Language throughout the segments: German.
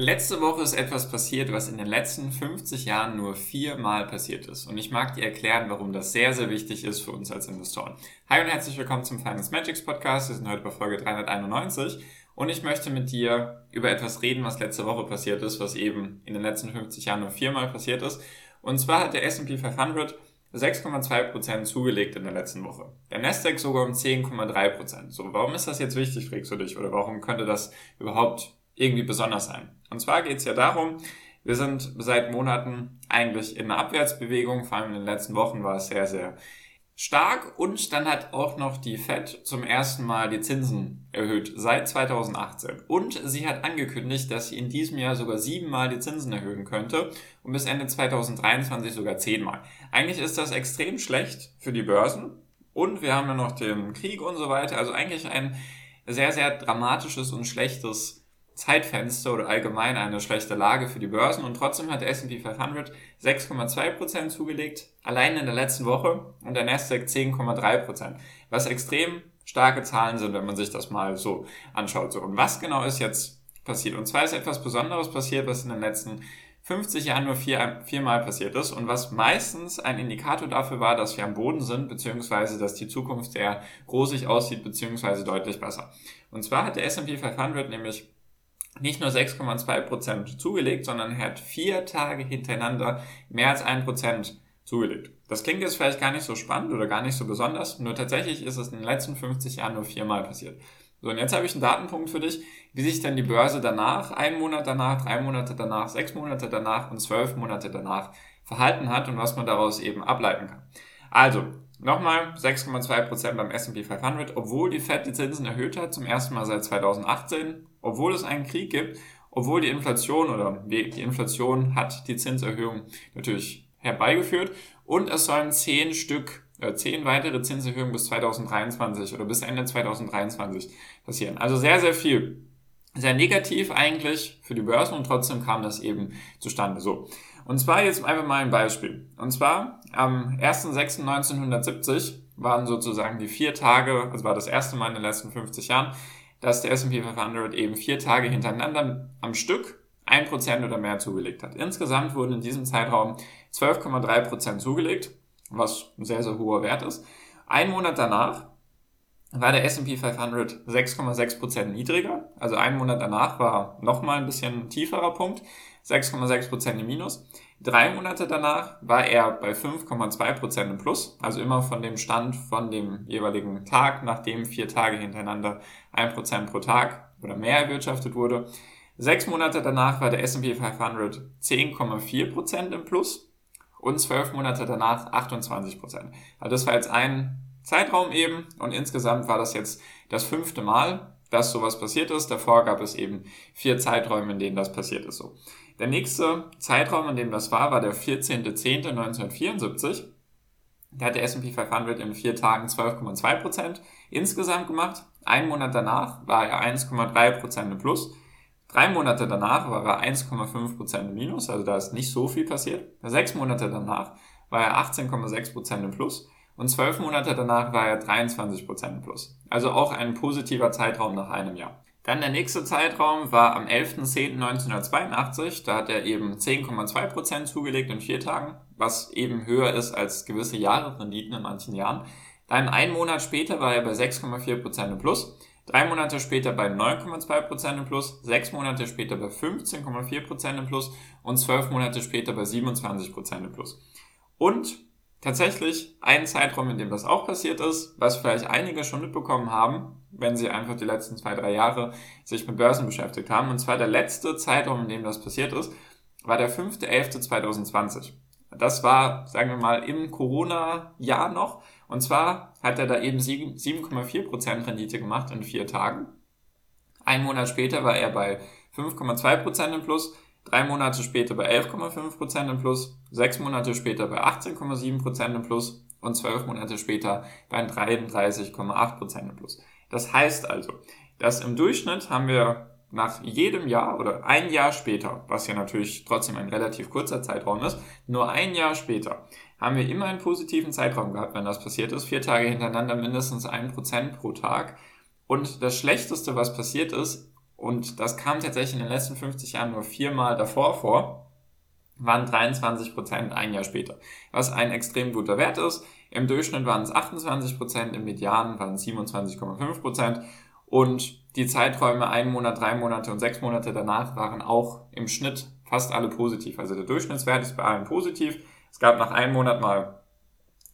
Letzte Woche ist etwas passiert, was in den letzten 50 Jahren nur viermal passiert ist. Und ich mag dir erklären, warum das sehr, sehr wichtig ist für uns als Investoren. Hi und herzlich willkommen zum Finance Magics Podcast. Wir sind heute bei Folge 391 und ich möchte mit dir über etwas reden, was letzte Woche passiert ist, was eben in den letzten 50 Jahren nur viermal passiert ist. Und zwar hat der S&P 500 6,2% zugelegt in der letzten Woche. Der Nasdaq sogar um 10,3%. So, warum ist das jetzt wichtig, fragst du dich? Oder warum könnte das überhaupt irgendwie besonders sein. Und zwar geht es ja darum, wir sind seit Monaten eigentlich in einer Abwärtsbewegung, vor allem in den letzten Wochen war es sehr, sehr stark und dann hat auch noch die Fed zum ersten Mal die Zinsen erhöht seit 2018 und sie hat angekündigt, dass sie in diesem Jahr sogar siebenmal die Zinsen erhöhen könnte und bis Ende 2023 sogar zehnmal. Eigentlich ist das extrem schlecht für die Börsen und wir haben ja noch den Krieg und so weiter, also eigentlich ein sehr, sehr dramatisches und schlechtes Zeitfenster oder allgemein eine schlechte Lage für die Börsen und trotzdem hat der S&P 500 6,2% zugelegt, allein in der letzten Woche und der Nasdaq 10,3%, was extrem starke Zahlen sind, wenn man sich das mal so anschaut. So, und was genau ist jetzt passiert? Und zwar ist etwas Besonderes passiert, was in den letzten 50 Jahren nur vier, viermal passiert ist und was meistens ein Indikator dafür war, dass wir am Boden sind, beziehungsweise dass die Zukunft sehr rosig aussieht, beziehungsweise deutlich besser. Und zwar hat der S&P 500 nämlich nicht nur 6,2% zugelegt, sondern er hat vier Tage hintereinander mehr als 1% zugelegt. Das klingt jetzt vielleicht gar nicht so spannend oder gar nicht so besonders, nur tatsächlich ist es in den letzten 50 Jahren nur viermal passiert. So, und jetzt habe ich einen Datenpunkt für dich, wie sich dann die Börse danach, einen Monat danach, drei Monate danach, sechs Monate danach und zwölf Monate danach verhalten hat und was man daraus eben ableiten kann. Also, nochmal 6,2% beim S&P 500, obwohl die Fed die Zinsen erhöht hat, zum ersten Mal seit 2018, obwohl es einen Krieg gibt, obwohl die Inflation oder die Inflation hat die Zinserhöhung natürlich herbeigeführt und es sollen zehn Stück, äh, zehn weitere Zinserhöhungen bis 2023 oder bis Ende 2023 passieren. Also sehr, sehr viel. Sehr negativ eigentlich für die Börsen und trotzdem kam das eben zustande. So. Und zwar jetzt einfach mal ein Beispiel. Und zwar am 1.6.1970 waren sozusagen die vier Tage, also war das erste Mal in den letzten 50 Jahren, dass der S&P 500 eben vier Tage hintereinander am Stück ein Prozent oder mehr zugelegt hat. Insgesamt wurden in diesem Zeitraum 12,3 Prozent zugelegt, was ein sehr, sehr hoher Wert ist. Ein Monat danach war der S&P 500 6,6 Prozent niedriger. Also ein Monat danach war nochmal ein bisschen tieferer Punkt, 6,6 Prozent im Minus. Drei Monate danach war er bei 5,2% im Plus, also immer von dem Stand von dem jeweiligen Tag, nachdem vier Tage hintereinander 1% pro Tag oder mehr erwirtschaftet wurde. Sechs Monate danach war der S&P 500 10,4% im Plus und zwölf Monate danach 28%. Also das war jetzt ein Zeitraum eben und insgesamt war das jetzt das fünfte Mal, dass sowas passiert ist. Davor gab es eben vier Zeiträume, in denen das passiert ist so. Der nächste Zeitraum, in dem das war, war der 14.10.1974. Da hat der S&P 500 in vier Tagen 12,2% insgesamt gemacht. Ein Monat danach war er 1,3% im Plus. Drei Monate danach war er 1,5% im Minus, also da ist nicht so viel passiert. Sechs Monate danach war er 18,6% im Plus. Und zwölf Monate danach war er 23% im Plus. Also auch ein positiver Zeitraum nach einem Jahr. Dann der nächste Zeitraum war am 11.10.1982. Da hat er eben 10,2% zugelegt in vier Tagen, was eben höher ist als gewisse Jahresrenditen in manchen Jahren. Dann ein Monat später war er bei 6,4% im Plus. Drei Monate später bei 9,2% im Plus, sechs Monate später bei 15,4% im Plus und zwölf Monate später bei 27% im Plus. Und tatsächlich ein Zeitraum, in dem das auch passiert ist, was vielleicht einige schon mitbekommen haben, wenn sie einfach die letzten zwei, drei Jahre sich mit Börsen beschäftigt haben. Und zwar der letzte Zeitraum, in dem das passiert ist, war der 5.11.2020. Das war, sagen wir mal, im Corona-Jahr noch. Und zwar hat er da eben 7,4% Rendite gemacht in vier Tagen. Ein Monat später war er bei 5,2% im Plus, drei Monate später bei 11,5% im Plus, sechs Monate später bei 18,7% im Plus und zwölf Monate später bei 33,8% im Plus. Das heißt also, dass im Durchschnitt haben wir nach jedem Jahr oder ein Jahr später, was ja natürlich trotzdem ein relativ kurzer Zeitraum ist, nur ein Jahr später haben wir immer einen positiven Zeitraum gehabt, wenn das passiert ist. Vier Tage hintereinander mindestens ein Prozent pro Tag. Und das Schlechteste, was passiert ist, und das kam tatsächlich in den letzten 50 Jahren nur viermal davor vor, waren 23 Prozent ein Jahr später. Was ein extrem guter Wert ist. Im Durchschnitt waren es 28 Prozent, im Median waren es 27,5 Prozent. Und die Zeiträume ein Monat, drei Monate und sechs Monate danach waren auch im Schnitt fast alle positiv. Also der Durchschnittswert ist bei allen positiv. Es gab nach einem Monat mal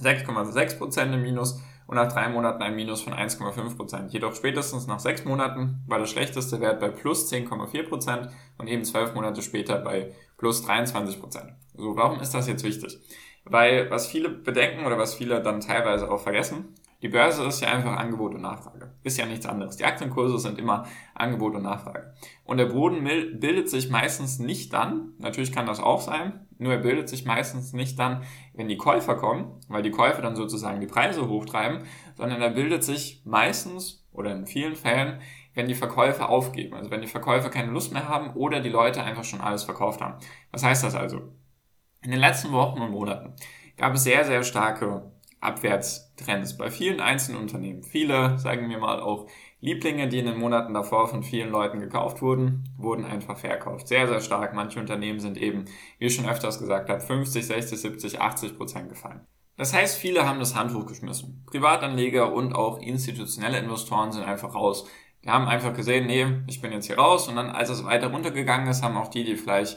6,6 Prozent im Minus und nach drei Monaten ein Minus von 1,5 Prozent. Jedoch spätestens nach sechs Monaten war der schlechteste Wert bei plus 10,4 Prozent und eben zwölf Monate später bei plus 23 Prozent. So, warum ist das jetzt wichtig? Weil was viele bedenken oder was viele dann teilweise auch vergessen, die Börse ist ja einfach Angebot und Nachfrage. Ist ja nichts anderes. Die Aktienkurse sind immer Angebot und Nachfrage. Und der Boden bildet sich meistens nicht dann, natürlich kann das auch sein, nur er bildet sich meistens nicht dann, wenn die Käufer kommen, weil die Käufer dann sozusagen die Preise hochtreiben, sondern er bildet sich meistens oder in vielen Fällen, wenn die Verkäufer aufgeben. Also wenn die Verkäufer keine Lust mehr haben oder die Leute einfach schon alles verkauft haben. Was heißt das also? In den letzten Wochen und Monaten gab es sehr, sehr starke Abwärtstrends bei vielen einzelnen Unternehmen. Viele, sagen wir mal, auch Lieblinge, die in den Monaten davor von vielen Leuten gekauft wurden, wurden einfach verkauft. Sehr, sehr stark. Manche Unternehmen sind eben, wie ich schon öfters gesagt habe, 50, 60, 70, 80 Prozent gefallen. Das heißt, viele haben das Handtuch geschmissen. Privatanleger und auch institutionelle Investoren sind einfach raus. Die haben einfach gesehen, nee, ich bin jetzt hier raus. Und dann, als es weiter runtergegangen ist, haben auch die, die vielleicht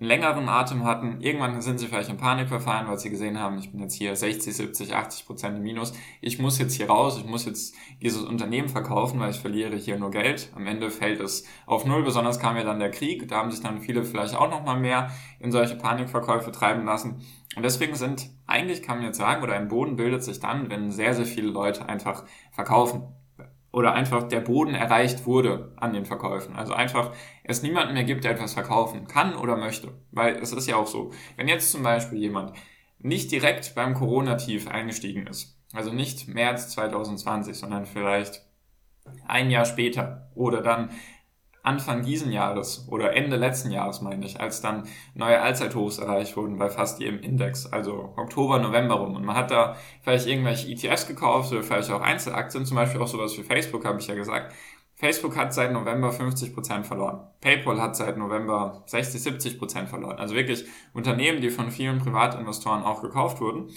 längeren Atem hatten. Irgendwann sind sie vielleicht in Panik verfallen, weil sie gesehen haben, ich bin jetzt hier 60, 70, 80 Prozent im Minus. Ich muss jetzt hier raus, ich muss jetzt dieses Unternehmen verkaufen, weil ich verliere hier nur Geld. Am Ende fällt es auf Null. Besonders kam ja dann der Krieg. Da haben sich dann viele vielleicht auch nochmal mehr in solche Panikverkäufe treiben lassen. Und deswegen sind, eigentlich kann man jetzt sagen, oder ein Boden bildet sich dann, wenn sehr, sehr viele Leute einfach verkaufen oder einfach der Boden erreicht wurde an den Verkäufen. Also einfach es niemanden mehr gibt, der etwas verkaufen kann oder möchte. Weil es ist ja auch so, wenn jetzt zum Beispiel jemand nicht direkt beim Corona-Tief eingestiegen ist, also nicht März 2020, sondern vielleicht ein Jahr später oder dann Anfang diesen Jahres oder Ende letzten Jahres, meine ich, als dann neue Allzeithochs erreicht wurden bei fast jedem Index, also Oktober, November rum. Und man hat da vielleicht irgendwelche ETFs gekauft oder vielleicht auch Einzelaktien, zum Beispiel auch sowas wie Facebook, habe ich ja gesagt. Facebook hat seit November 50% verloren. PayPal hat seit November 60, 70% verloren. Also wirklich Unternehmen, die von vielen Privatinvestoren auch gekauft wurden,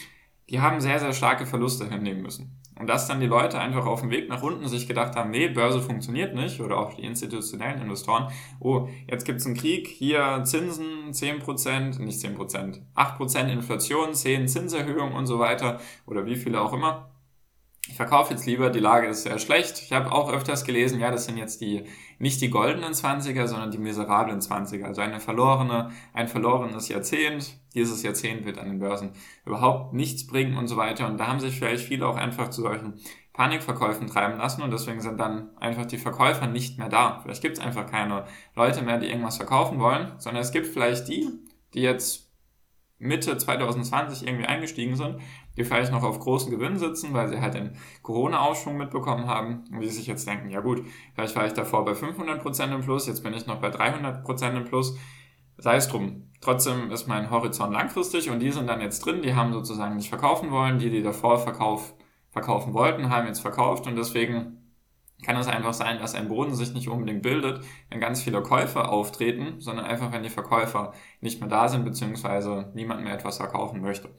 die haben sehr, sehr starke Verluste hinnehmen müssen. Und dass dann die Leute einfach auf dem Weg nach unten sich gedacht haben, nee, Börse funktioniert nicht, oder auch die institutionellen Investoren, oh, jetzt gibt's einen Krieg, hier Zinsen 10%, nicht 10%, 8% Inflation, 10 Zinserhöhung und so weiter, oder wie viele auch immer ich verkaufe jetzt lieber, die Lage ist sehr schlecht. Ich habe auch öfters gelesen, ja, das sind jetzt die, nicht die goldenen Zwanziger, sondern die miserablen Zwanziger. Also eine verlorene, ein verlorenes Jahrzehnt. Dieses Jahrzehnt wird an den Börsen überhaupt nichts bringen und so weiter. Und da haben sich vielleicht viele auch einfach zu solchen Panikverkäufen treiben lassen und deswegen sind dann einfach die Verkäufer nicht mehr da. Vielleicht gibt es einfach keine Leute mehr, die irgendwas verkaufen wollen, sondern es gibt vielleicht die, die jetzt Mitte 2020 irgendwie eingestiegen sind, die vielleicht noch auf großen Gewinnen sitzen, weil sie halt den Corona-Aufschwung mitbekommen haben und die sich jetzt denken, ja gut, vielleicht war ich davor bei 500% im Plus, jetzt bin ich noch bei 300% im Plus, sei es drum. Trotzdem ist mein Horizont langfristig und die sind dann jetzt drin, die haben sozusagen nicht verkaufen wollen, die, die davor verkauf, verkaufen wollten, haben jetzt verkauft und deswegen kann es einfach sein, dass ein Boden sich nicht unbedingt bildet, wenn ganz viele Käufer auftreten, sondern einfach, wenn die Verkäufer nicht mehr da sind, beziehungsweise niemand mehr etwas verkaufen möchte.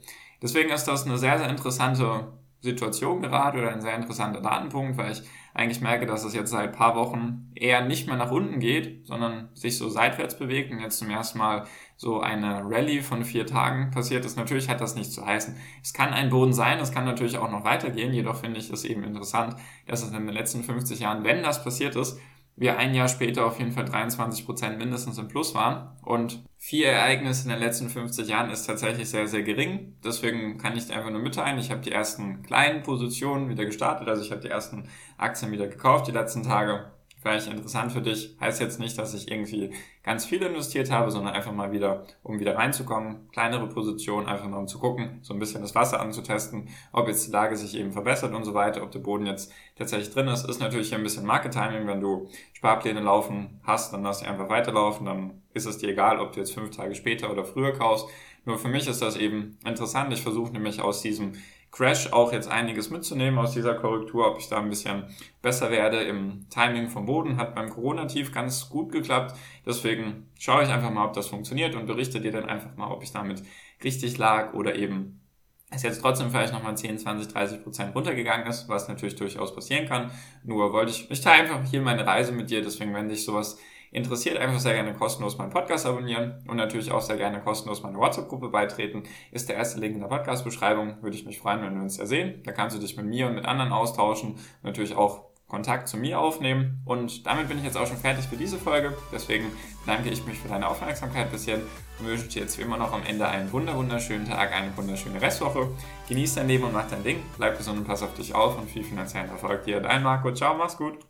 Deswegen ist das eine sehr, sehr interessante Situation gerade oder ein sehr interessanter Datenpunkt, weil ich eigentlich merke, dass es jetzt seit paar Wochen eher nicht mehr nach unten geht, sondern sich so seitwärts bewegt und jetzt zum ersten Mal so eine Rallye von vier Tagen passiert ist. Natürlich hat das nicht zu heißen. Es kann ein Boden sein, es kann natürlich auch noch weitergehen, jedoch finde ich es eben interessant, dass es in den letzten 50 Jahren, wenn das passiert ist, wir ein Jahr später auf jeden Fall 23 Prozent mindestens im Plus waren. Und vier Ereignisse in den letzten 50 Jahren ist tatsächlich sehr, sehr gering. Deswegen kann ich einfach nur mitteilen, ich habe die ersten kleinen Positionen wieder gestartet. Also ich habe die ersten Aktien wieder gekauft die letzten Tage. Vielleicht interessant für dich. Heißt jetzt nicht, dass ich irgendwie ganz viel investiert habe, sondern einfach mal wieder, um wieder reinzukommen, kleinere Position, einfach mal um zu gucken, so ein bisschen das Wasser anzutesten, ob jetzt die Lage sich eben verbessert und so weiter, ob der Boden jetzt tatsächlich drin ist. Ist natürlich ein bisschen Market Timing, wenn du Sparpläne laufen hast, dann lass sie einfach weiterlaufen, dann ist es dir egal, ob du jetzt fünf Tage später oder früher kaufst. Nur für mich ist das eben interessant. Ich versuche nämlich aus diesem Crash auch jetzt einiges mitzunehmen aus dieser Korrektur, ob ich da ein bisschen besser werde im Timing vom Boden. Hat beim Corona-Tief ganz gut geklappt. Deswegen schaue ich einfach mal, ob das funktioniert und berichte dir dann einfach mal, ob ich damit richtig lag oder eben es jetzt trotzdem vielleicht nochmal 10, 20, 30 Prozent runtergegangen ist, was natürlich durchaus passieren kann. Nur wollte ich, ich teile einfach hier meine Reise mit dir, deswegen wenn dich sowas interessiert, einfach sehr gerne kostenlos meinen Podcast abonnieren und natürlich auch sehr gerne kostenlos meine WhatsApp-Gruppe beitreten. Ist der erste Link in der Podcast-Beschreibung. Würde ich mich freuen, wenn wir uns da sehen. Da kannst du dich mit mir und mit anderen austauschen natürlich auch Kontakt zu mir aufnehmen. Und damit bin ich jetzt auch schon fertig für diese Folge. Deswegen danke ich mich für deine Aufmerksamkeit bis hierhin und wünsche dir jetzt wie immer noch am Ende einen wunderschönen Tag, eine wunderschöne Restwoche. Genieß dein Leben und mach dein Ding. Bleib gesund und pass auf dich auf und viel finanziellen Erfolg dir. Dein Marco. Ciao, mach's gut.